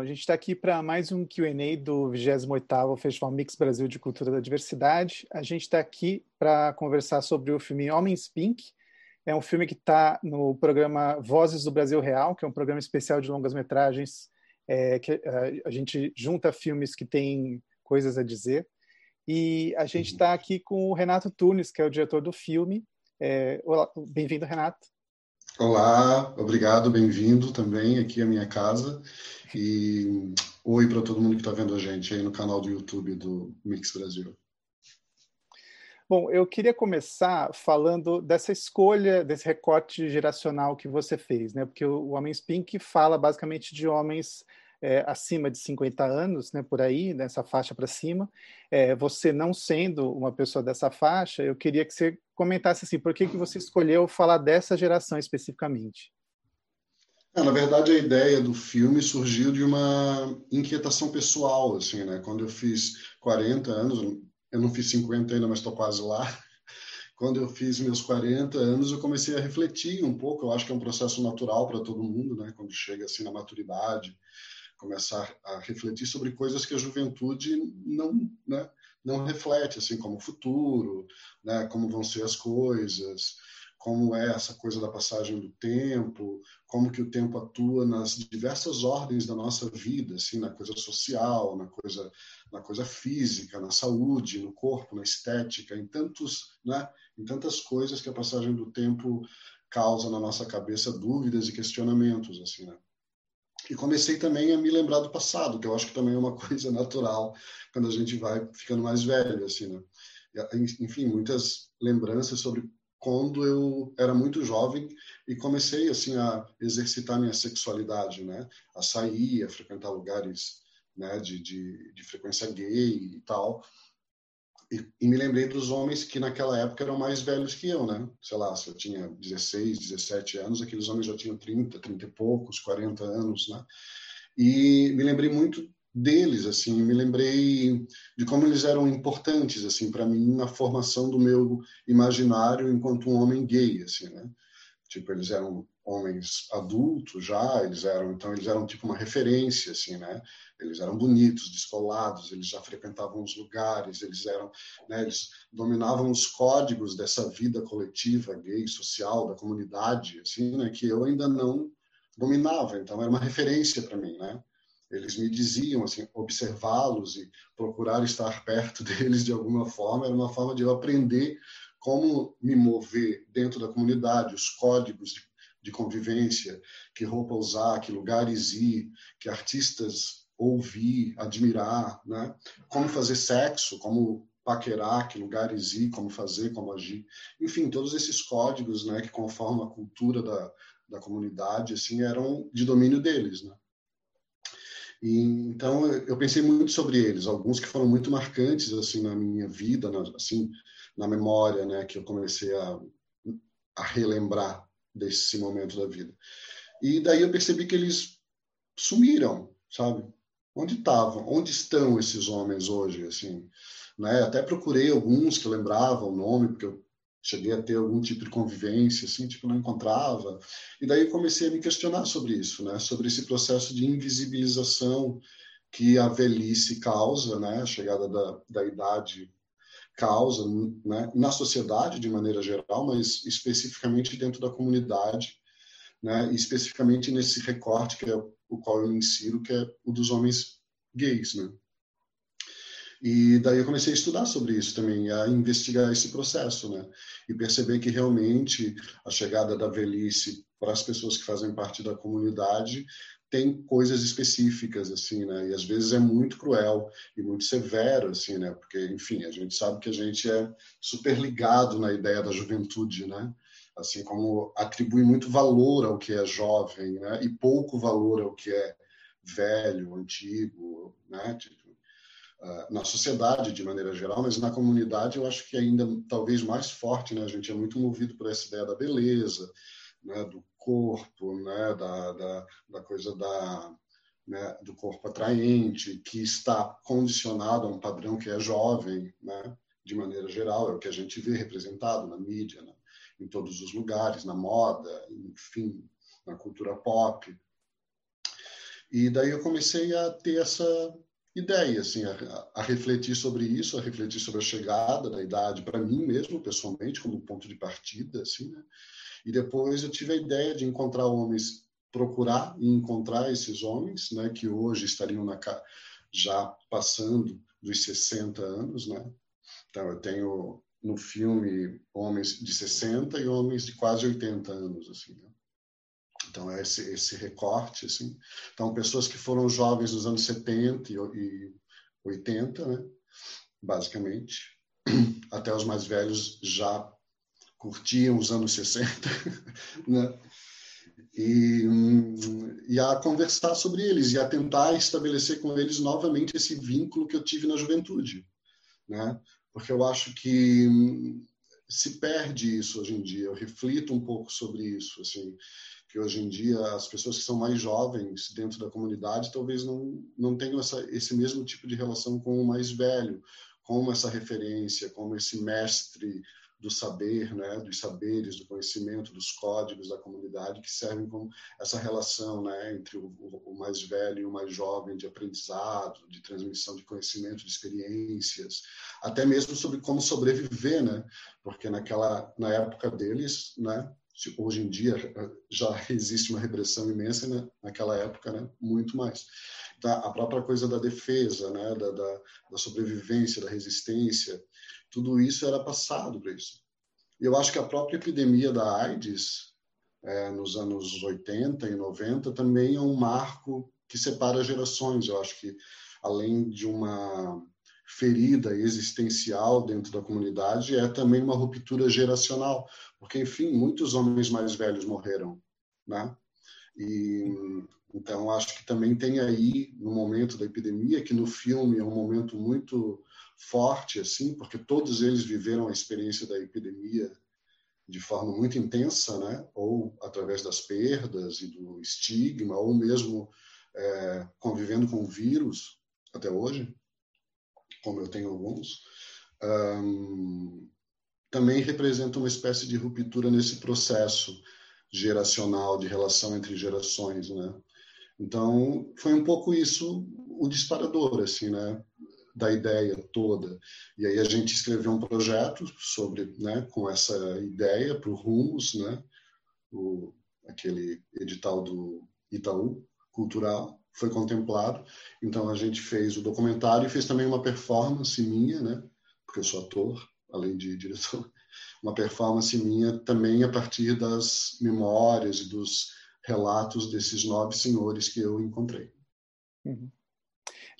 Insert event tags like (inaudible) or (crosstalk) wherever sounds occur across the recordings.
A gente está aqui para mais um Q&A do 28º Festival Mix Brasil de Cultura da Diversidade. A gente está aqui para conversar sobre o filme Homens Pink. É um filme que está no programa Vozes do Brasil Real, que é um programa especial de longas-metragens, é, que é, a gente junta filmes que têm coisas a dizer. E a gente está aqui com o Renato Tunes, que é o diretor do filme. É, Bem-vindo, Renato. Olá, obrigado, bem-vindo também aqui à minha casa. E oi para todo mundo que está vendo a gente aí no canal do YouTube do Mix Brasil. Bom, eu queria começar falando dessa escolha, desse recorte geracional que você fez, né? Porque o Homens Pink fala basicamente de homens é, acima de 50 anos, né, por aí, nessa faixa para cima. É, você não sendo uma pessoa dessa faixa, eu queria que você comentasse assim, por que, que você escolheu falar dessa geração especificamente? É, na verdade, a ideia do filme surgiu de uma inquietação pessoal, assim, né? Quando eu fiz 40 anos, eu não fiz 50 ainda, mas estou quase lá. Quando eu fiz meus 40 anos, eu comecei a refletir um pouco. Eu acho que é um processo natural para todo mundo, né? Quando chega assim na maturidade, começar a refletir sobre coisas que a juventude não, né, não reflete, assim como o futuro, né, como vão ser as coisas, como é essa coisa da passagem do tempo, como que o tempo atua nas diversas ordens da nossa vida, assim, na coisa social, na coisa na coisa física, na saúde, no corpo, na estética, em tantos, né, em tantas coisas que a passagem do tempo causa na nossa cabeça dúvidas e questionamentos, assim, né? E comecei também a me lembrar do passado, que eu acho que também é uma (laughs) coisa natural quando a gente vai ficando mais velho, assim, né? Enfim, muitas lembranças sobre quando eu era muito jovem e comecei assim a exercitar minha sexualidade, né? A sair, a frequentar lugares, né? De, de, de frequência gay e tal. E, me lembrei dos homens que naquela época eram mais velhos que eu, né? Sei lá, se eu tinha 16, 17 anos, aqueles homens já tinham 30, 30 e poucos, 40 anos, né? E me lembrei muito deles, assim, me lembrei de como eles eram importantes, assim, para mim na formação do meu imaginário enquanto um homem gay, assim, né? Tipo, eles eram homens adultos já, eles eram, então eles eram tipo uma referência, assim, né? Eles eram bonitos, descolados, eles já frequentavam os lugares, eles eram, né, eles dominavam os códigos dessa vida coletiva gay, social, da comunidade, assim, né, que eu ainda não dominava. Então era uma referência para mim, né? Eles me diziam assim, observá-los e procurar estar perto (laughs) deles de alguma forma era uma forma de eu aprender como me mover dentro da comunidade, os códigos de, de convivência, que roupa usar, que lugares ir, que artistas ouvir, admirar, né? Como fazer sexo, como paquerar, que lugares ir, como fazer, como agir. Enfim, todos esses códigos, né, que conformam a cultura da, da comunidade, assim, eram de domínio deles, né? E, então eu pensei muito sobre eles, alguns que foram muito marcantes assim na minha vida, na, assim na memória, né, que eu comecei a, a relembrar desse momento da vida. E daí eu percebi que eles sumiram, sabe? onde estavam, onde estão esses homens hoje, assim, né? Até procurei alguns que lembravam o nome, porque eu cheguei a ter algum tipo de convivência, assim, tipo, não encontrava. E daí comecei a me questionar sobre isso, né? Sobre esse processo de invisibilização que a velhice causa, né? A chegada da, da idade causa, né? Na sociedade de maneira geral, mas especificamente dentro da comunidade, né? especificamente nesse recorte que é o qual eu insiro, que é o dos homens gays, né? E daí eu comecei a estudar sobre isso também, a investigar esse processo, né? E perceber que realmente a chegada da velhice para as pessoas que fazem parte da comunidade tem coisas específicas, assim, né? E às vezes é muito cruel e muito severo, assim, né? Porque, enfim, a gente sabe que a gente é super ligado na ideia da juventude, né? assim como atribui muito valor ao que é jovem, né? E pouco valor ao que é velho, antigo, né? Tipo, uh, na sociedade de maneira geral, mas na comunidade eu acho que ainda talvez mais forte, né? A gente é muito movido por essa ideia da beleza, né? Do corpo, né? Da, da, da coisa da né, do corpo atraente, que está condicionado a um padrão que é jovem, né, de maneira geral, é o que a gente vê representado na mídia. Né? em todos os lugares, na moda, enfim, na cultura pop. E daí eu comecei a ter essa ideia, assim, a, a, refletir sobre isso, a refletir sobre a chegada da idade para mim mesmo, pessoalmente, como ponto de partida, assim, né? E depois eu tive a ideia de encontrar homens, procurar e encontrar esses homens, né, que hoje estariam na, já passando dos 60 anos, né? Então eu tenho no filme homens de 60 e homens de quase 80 anos, assim, né? Então, é esse, esse recorte, assim. Então, pessoas que foram jovens nos anos 70 e 80, né? basicamente, (clears throat) até os mais velhos já curtiam os anos 60, (laughs) né? E, e a conversar sobre eles e a tentar estabelecer com eles novamente esse vínculo que eu tive na juventude, né? Porque eu acho que se perde isso hoje em dia. Eu reflito um pouco sobre isso, assim que hoje em dia as pessoas que são mais jovens dentro da comunidade talvez não, não tenham essa, esse mesmo tipo de relação com o mais velho, como essa referência, como esse mestre do saber, né, dos saberes, do conhecimento, dos códigos da comunidade que servem como essa relação, né, entre o, o, mais velho e o mais jovem de aprendizado, de transmissão de conhecimento, de experiências, até mesmo sobre como sobreviver, né, porque naquela na época deles, né, hoje em dia eh, já (laughs) existe uma repressão imensa né? naquela época né? muito mais então, a própria coisa da defesa né da, da, da sobrevivência da resistência tudo isso era passado para isso eu acho que a própria epidemia da AIDS é, nos anos 80 e 90 também é um marco que separa gerações eu acho que além de uma ferida existencial dentro da comunidade é também uma ruptura geracional, porque enfim muitos homens mais velhos morreram, né? E então acho que também tem aí no momento da epidemia que no filme é um momento muito forte assim, porque todos eles viveram a experiência da epidemia de forma muito intensa, né? Ou através das perdas e do estigma, ou mesmo é, convivendo com o vírus até hoje como eu tenho alguns, um, também representa uma espécie de ruptura nesse processo geracional de relação entre gerações, né? Então foi um pouco isso o disparador, assim, né? Da ideia toda. E aí a gente escreveu um projeto sobre, né? Com essa ideia para o Rumos, né? O, aquele edital do Itaú Cultural foi contemplado. Então a gente fez o documentário e fez também uma performance minha, né? Porque eu sou ator, além de (laughs) diretor. Uma performance minha também a partir das memórias e dos relatos desses nove senhores que eu encontrei. Uhum.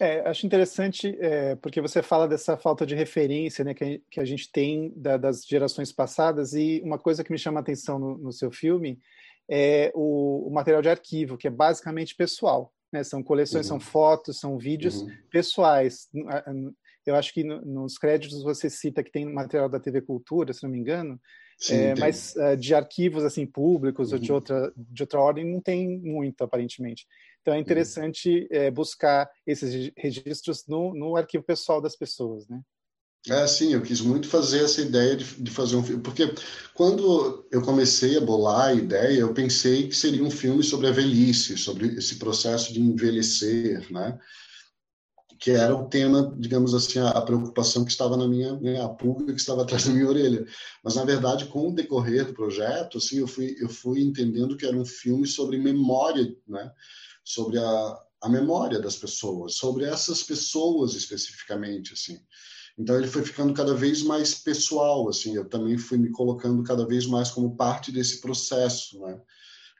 É, acho interessante é, porque você fala dessa falta de referência né, que, que a gente tem da, das gerações passadas e uma coisa que me chama a atenção no, no seu filme é o, o, material de arquivo, que é basicamente pessoal. Né? São coleções, uhum. são fotos, são vídeos uhum. pessoais. Eu acho que nos créditos você cita que tem material da TV Cultura, se não me engano, Sim, é, mas uh, de arquivos assim públicos uhum. ou de uhum. outra de outra ordem não tem muito aparentemente. Então é interessante é, buscar esses registros no, no arquivo pessoal das pessoas, né? É, sim, eu quis muito fazer essa ideia de, de, fazer um filme, porque quando eu comecei a bolar a ideia, eu pensei que seria um filme sobre a velhice, sobre esse processo de envelhecer, né? Que era o tema, digamos assim, a, a preocupação que estava na minha, né, a pulga que estava atrás da minha orelha. Mas na verdade, com o decorrer do projeto, assim, eu fui eu fui entendendo que era um filme sobre memória, né? Sobre a, a memória das pessoas, sobre essas pessoas especificamente, assim. Então ele foi ficando cada vez mais pessoal, assim, eu também fui me colocando cada vez mais como parte desse processo, né?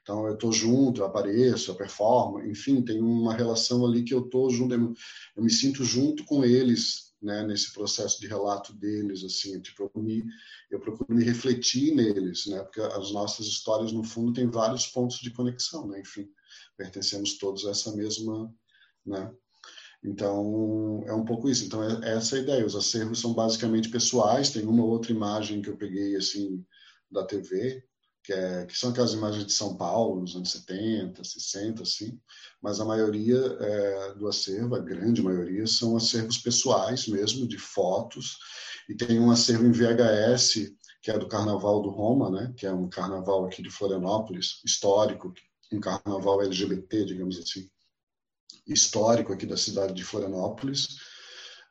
Então eu estou junto, eu apareço, eu performo, enfim, tem uma relação ali que eu estou junto, eu me sinto junto com eles, né, nesse processo de relato deles, assim, tipo, eu, me, eu procuro me refletir neles, né, porque as nossas histórias no fundo têm vários pontos de conexão, né, enfim, pertencemos todos a essa mesma, né, então, é um pouco isso. Então, é, é essa a ideia. Os acervos são basicamente pessoais. Tem uma outra imagem que eu peguei, assim, da TV, que, é, que são aquelas imagens de São Paulo, nos anos 70, 60, assim. Mas a maioria é, do acervo, a grande maioria, são acervos pessoais mesmo, de fotos. E tem um acervo em VHS, que é do Carnaval do Roma, né? Que é um carnaval aqui de Florianópolis, histórico, um carnaval LGBT, digamos assim histórico aqui da cidade de Florianópolis,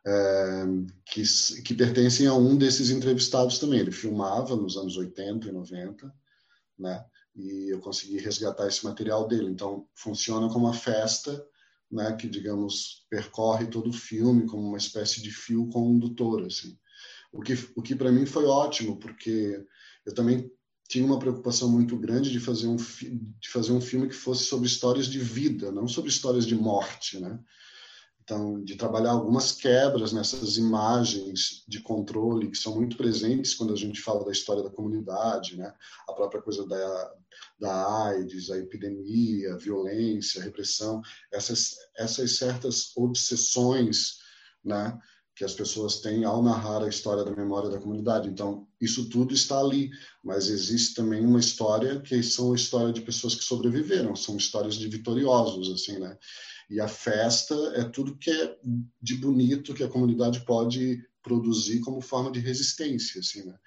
é, que, que pertencem a um desses entrevistados também. Ele filmava nos anos 80 e 90, né? E eu consegui resgatar esse material dele. Então, funciona como uma festa, né? Que, digamos, percorre todo o filme como uma espécie de fio condutor, assim. O que, o que para mim foi ótimo, porque eu também tinha uma preocupação muito grande de fazer um de fazer um filme que fosse sobre histórias de vida, não sobre histórias de morte, né? Então, de trabalhar algumas quebras nessas imagens de controle que são muito presentes quando a gente fala da história da comunidade, né? A própria coisa da, da AIDS, a epidemia, a violência, a repressão, essas, essas certas obsessões, né? Que as pessoas têm ao narrar a história da memória da comunidade. Então, isso tudo está ali, mas existe também uma história que são a história de pessoas que sobreviveram, são histórias de vitoriosos, assim, né? E a festa é tudo que é de bonito que a comunidade pode produzir como forma de resistência, assim, né?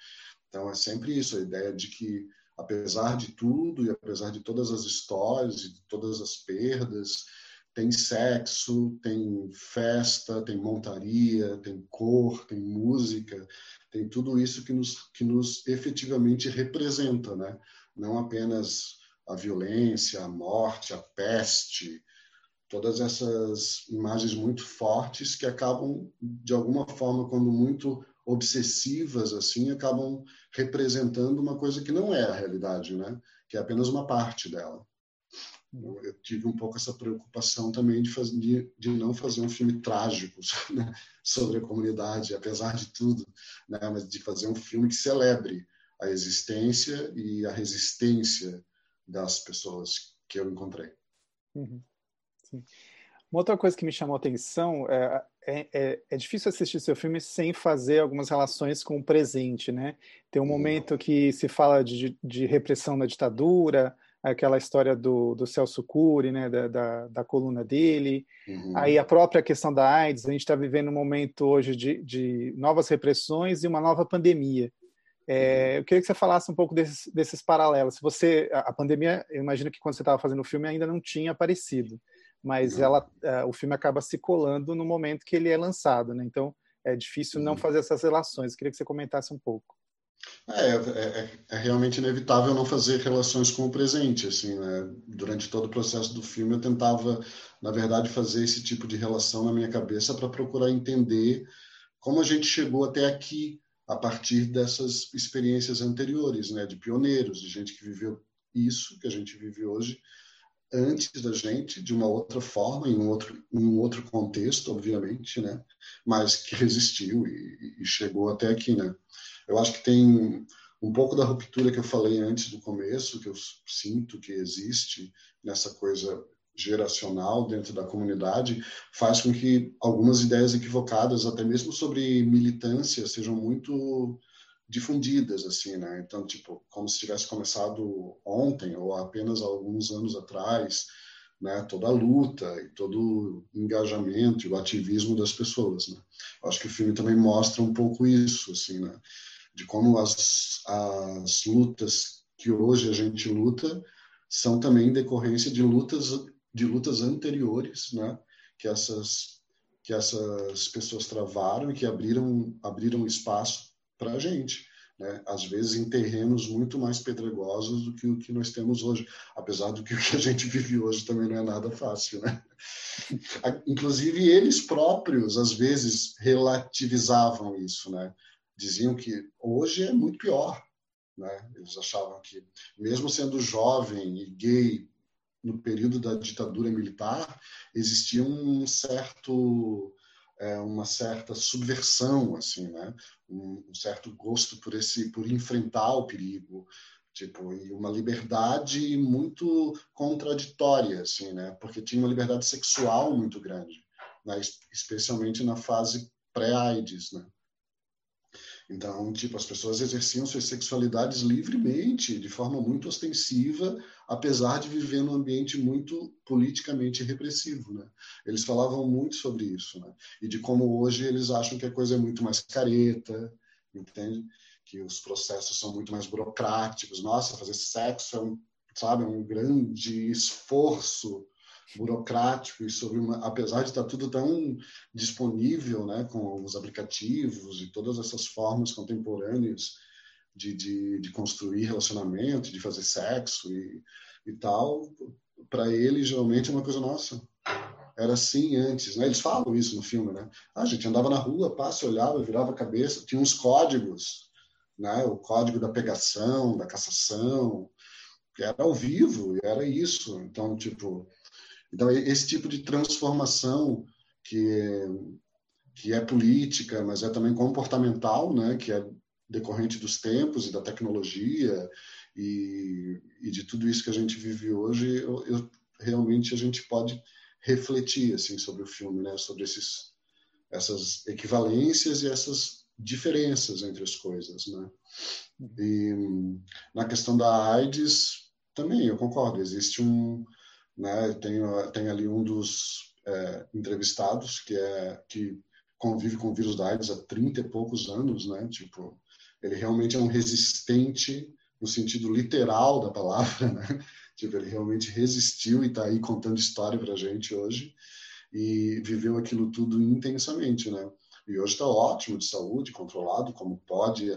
Então, é sempre isso, a ideia de que, apesar de tudo e apesar de todas as histórias e de todas as perdas, tem sexo, tem festa, tem montaria, tem cor, tem música, tem tudo isso que nos, que nos efetivamente representa, né? Não apenas a violência, a morte, a peste, todas essas imagens muito fortes que acabam, de alguma forma, quando muito obsessivas, assim, acabam representando uma coisa que não é a realidade, né? Que é apenas uma parte dela eu tive um pouco essa preocupação também de, fazer, de, de não fazer um filme trágico (laughs) né, sobre a comunidade, apesar de tudo, né, mas de fazer um filme que celebre a existência e a resistência das pessoas que eu encontrei. Uhum. Uma outra coisa que me chamou a atenção é, é, é, é, difícil assistir seu filme sem fazer algumas relações com o presente, né? Tem um uhum. momento que se fala de, de repressão da ditadura, aquela história do, do Celso Cury, né, da, da, da coluna dele, uhum. aí a própria questão da AIDS, a gente está vivendo um momento hoje de, de novas repressões e uma nova pandemia. É, uhum. eu queria que você falasse um pouco desses, desses paralelos. Você, a, a pandemia, eu imagino que quando você estava fazendo o filme ainda não tinha aparecido, mas uhum. ela, uh, o filme acaba se colando no momento que ele é lançado, né? Então é difícil não uhum. fazer essas relações. Eu queria que você comentasse um pouco. É, é, é, é, realmente inevitável não fazer relações com o presente, assim, né? Durante todo o processo do filme eu tentava, na verdade, fazer esse tipo de relação na minha cabeça para procurar entender como a gente chegou até aqui a partir dessas experiências anteriores, né? De pioneiros, de gente que viveu isso que a gente vive hoje antes da gente, de uma outra forma, em um outro, em um outro contexto, obviamente, né? Mas que (laughs) resistiu e, e chegou até aqui, né? Eu acho que tem um pouco da ruptura que eu falei antes do começo, que eu sinto que existe nessa coisa geracional dentro da comunidade, faz com que algumas ideias equivocadas, até mesmo sobre militância, sejam muito difundidas assim, né? Então, tipo, como se tivesse começado ontem ou apenas alguns anos atrás, né? Toda a luta e todo o engajamento e o ativismo das pessoas, né? Acho que o filme também mostra um pouco isso, assim, né? De como as, as lutas que hoje a gente luta são também decorrência de lutas de lutas anteriores, né? Que essas que essas pessoas travaram e que abriram abriram espaço para a gente, né? Às vezes em terrenos muito mais pedregosos do que o que nós temos hoje, apesar do que o que a gente vive hoje também não é nada fácil, né? (laughs) Inclusive eles próprios às vezes relativizavam isso, né? Diziam que hoje é muito pior. Né? Eles achavam que, mesmo sendo jovem e gay no período da ditadura militar, existia um certo é, uma certa subversão assim né um, um, certo gosto por esse por enfrentar o perigo tipo e uma liberdade muito contraditória assim né porque tinha uma liberdade sexual muito grande né? especialmente na fase pré-AIDS né então, tipo, as pessoas exerciam suas sexualidades livremente, de forma muito ostensiva, apesar de viver num ambiente muito politicamente repressivo, né? Eles falavam muito sobre isso, né? E de como hoje eles acham que a coisa é muito mais careta, entende? Que os processos são muito mais burocráticos. Nossa, fazer sexo é um, sabe, é um grande esforço, burocrático e sobre uma, apesar de estar tudo tão disponível, né, com os aplicativos e todas essas formas contemporâneas de, de, de construir relacionamento, de fazer sexo e, e tal, para ele geralmente é uma coisa nossa. Era assim antes, né? Eles falam isso no filme, né? Ah, a gente andava na rua, passa, olhava, virava a cabeça, tinha uns códigos, né? O código da pegação, da cassação, era ao vivo, era isso. Então, tipo, então esse tipo de transformação que que é política, mas é também comportamental, né? Que é decorrente dos tempos e da tecnologia e, e de tudo isso que a gente vive hoje, eu, eu, realmente a gente pode refletir assim sobre o filme, né? Sobre esses essas equivalências e essas diferenças entre as coisas, né? E na questão da AIDS também eu concordo. Existe um, né? Tem tem ali um dos é, entrevistados que é que convive com o vírus da AIDS há 30 e poucos anos, né? Tipo, ele realmente é um resistente no sentido literal da palavra, (laughs) né? Tipo, ele realmente resistiu e está aí contando história para gente hoje e viveu aquilo tudo intensamente, né? E hoje está ótimo de saúde, controlado, como pode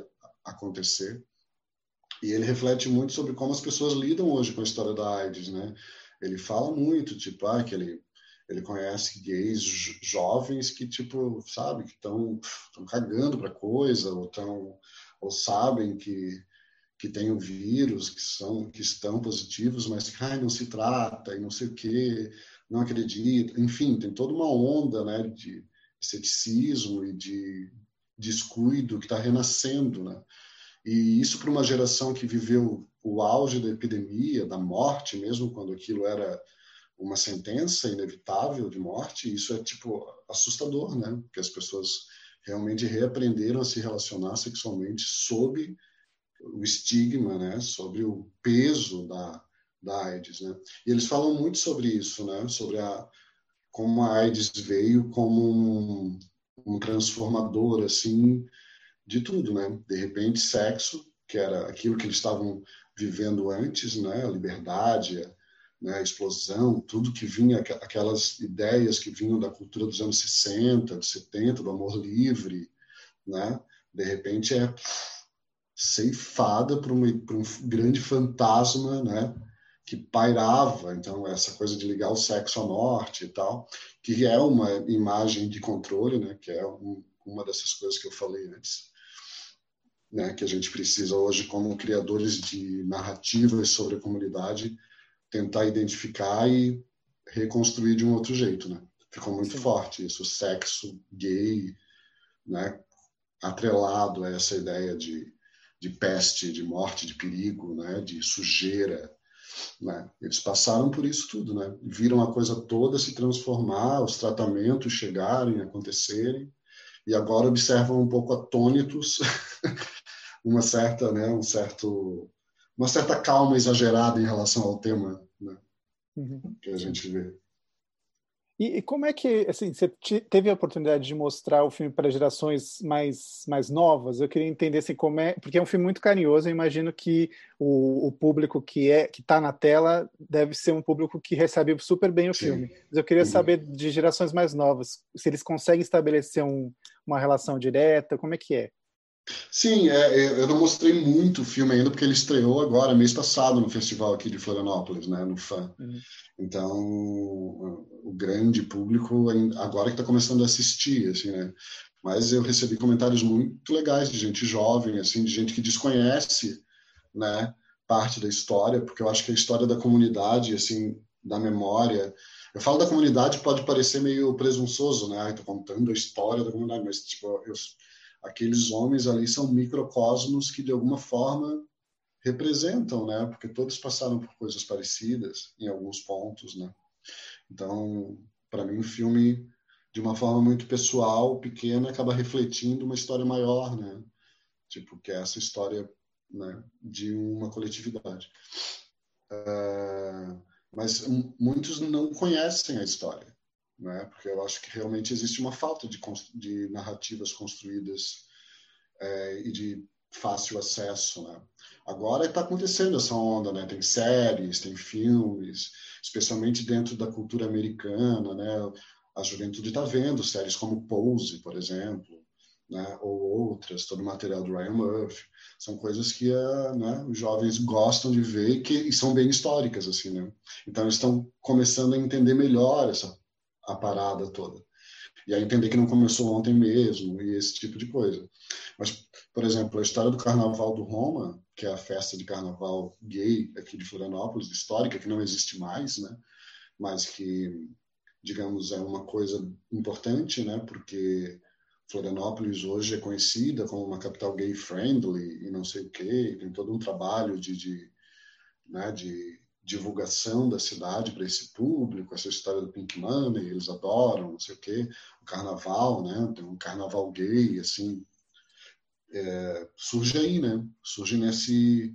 acontecer. E ele reflete muito sobre como as pessoas lidam hoje com a história da AIDS, né? Ele fala muito, tipo, ah, que ele ele conhece gays jovens que tipo sabe que estão cagando para coisa ou estão ou sabem que que tem o vírus, que são que estão positivos, mas que ai, não se trata e não sei o quê, não acredita, enfim, tem toda uma onda, né, de ceticismo e de descuido que está renascendo, né? E isso para uma geração que viveu o auge da epidemia, da morte, mesmo quando aquilo era uma sentença inevitável de morte, isso é tipo assustador, né? Porque as pessoas realmente reaprenderam a se relacionar sexualmente sob o estigma, né, sobre o peso da, da AIDS, né? E eles falam muito sobre isso, né, sobre a como a AIDS veio como um, um transformador assim de tudo, né? De repente, sexo, que era aquilo que eles estavam vivendo antes, né, a liberdade, né, a explosão, tudo que vinha, aquelas ideias que vinham da cultura dos anos 60, 70, do amor livre, né, de repente é ceifada por, uma, por um grande fantasma, né, que pairava, então essa coisa de ligar o sexo à morte e tal, que é uma imagem de controle, né, que é um, uma dessas coisas que eu falei antes, né, que a gente precisa hoje como criadores de narrativas sobre a comunidade tentar identificar e reconstruir de um outro jeito, né? Ficou muito Sim. forte isso, sexo gay, né? Atrelado a essa ideia de, de peste, de morte, de perigo, né? De sujeira, né? Eles passaram por isso tudo, né? Viram a coisa toda se transformar, os tratamentos chegarem, acontecerem, e agora observam um pouco atônitos (laughs) uma certa, né? Um certo uma certa calma exagerada em relação ao tema né, uhum. que a gente vê. E, e, como é que, assim, você teve a oportunidade de mostrar o filme para gerações mais, mais novas? Eu queria entender, assim, como é... Porque é um filme muito carinhoso, eu imagino que o, o público que é que está na tela deve ser um público que recebe super bem o Sim. filme. Mas eu queria uhum. saber de gerações mais novas, se eles conseguem estabelecer um, uma relação direta, como é que é? Sim, é, é, eu não mostrei muito o filme ainda porque ele estreou agora, mês passado, no festival aqui de Florianópolis, né, no FAM. Uhum. Então, o grande público agora que está começando a assistir, assim, né? Mas eu recebi comentários muito legais de gente jovem, assim, de gente que desconhece, né, parte da história, porque eu acho que a história da comunidade, assim, da memória, eu falo da comunidade pode parecer meio presunçoso, né? Estou contando a história da comunidade, mas tipo, eu aqueles homens ali são microcosmos que de alguma forma representam, né? Porque todos passaram por coisas parecidas em alguns pontos, né? Então, para mim, o filme de uma forma muito pessoal, pequena, acaba refletindo uma história maior, né? Tipo, que é essa história né, de uma coletividade. Uh, mas muitos não conhecem a história né? porque eu acho que realmente existe uma falta de, de narrativas construídas é, e de fácil acesso, né? Agora está acontecendo essa onda, né? Tem séries, tem filmes, especialmente dentro da cultura americana, né? A juventude está vendo séries como Pose, por exemplo, né? Ou outras, todo o material do Ryan Murphy. São coisas que uh, né, os jovens gostam de ver e que e são bem históricas, assim, né? Então eles estão começando a entender melhor essa a parada toda e a entender que não começou ontem mesmo e esse tipo de coisa. Mas, por exemplo, a história do Carnaval do Roma, que é a festa de carnaval gay aqui de Florianópolis, histórica, que não existe mais, né? Mas que, digamos, é uma coisa importante, né? Porque Florianópolis hoje é conhecida como uma capital gay friendly e não sei o quê, tem todo um trabalho de, de, né, de divulgação da cidade para esse público, essa história do Pink Money, eles adoram, não sei o quê, o carnaval, né? Tem um carnaval gay, assim, é, surge aí, né? Surge nesse,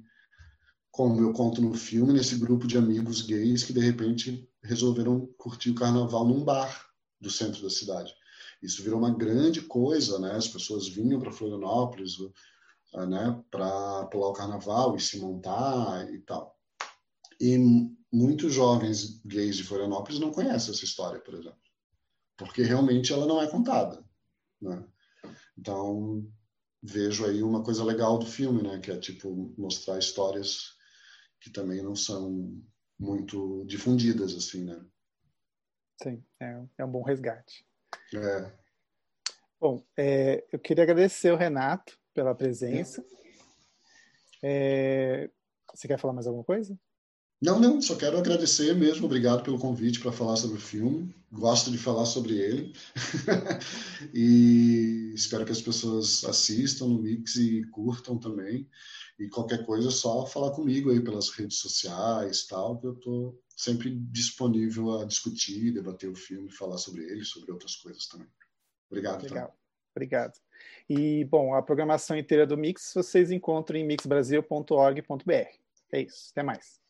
como eu conto no filme, nesse grupo de amigos gays que de repente resolveram curtir o carnaval num bar do centro da cidade. Isso virou uma grande coisa, né? As pessoas vinham para Florianópolis, né? Para pular o carnaval e se montar e tal. E muitos jovens gays de Florianópolis não conhecem essa história, por exemplo, porque realmente ela não é contada. Né? Então, vejo aí uma coisa legal do filme, né? que é tipo mostrar histórias que também não são muito difundidas, assim, né? Sim, é, é um bom resgate. É. Bom, é, eu queria agradecer o Renato pela presença. É, você quer falar mais alguma coisa? Não, não, só quero agradecer mesmo, obrigado pelo convite para falar sobre o filme. Gosto de falar sobre ele. (laughs) e espero que as pessoas assistam no Mix e curtam também. E qualquer coisa é só falar comigo aí pelas redes sociais, tal, que eu estou sempre disponível a discutir, debater o filme, falar sobre ele, sobre outras coisas também. Obrigado. Legal. Tá? Obrigado. E, bom, a programação inteira do Mix vocês encontram em mixbrasil.org.br. É isso. Até mais.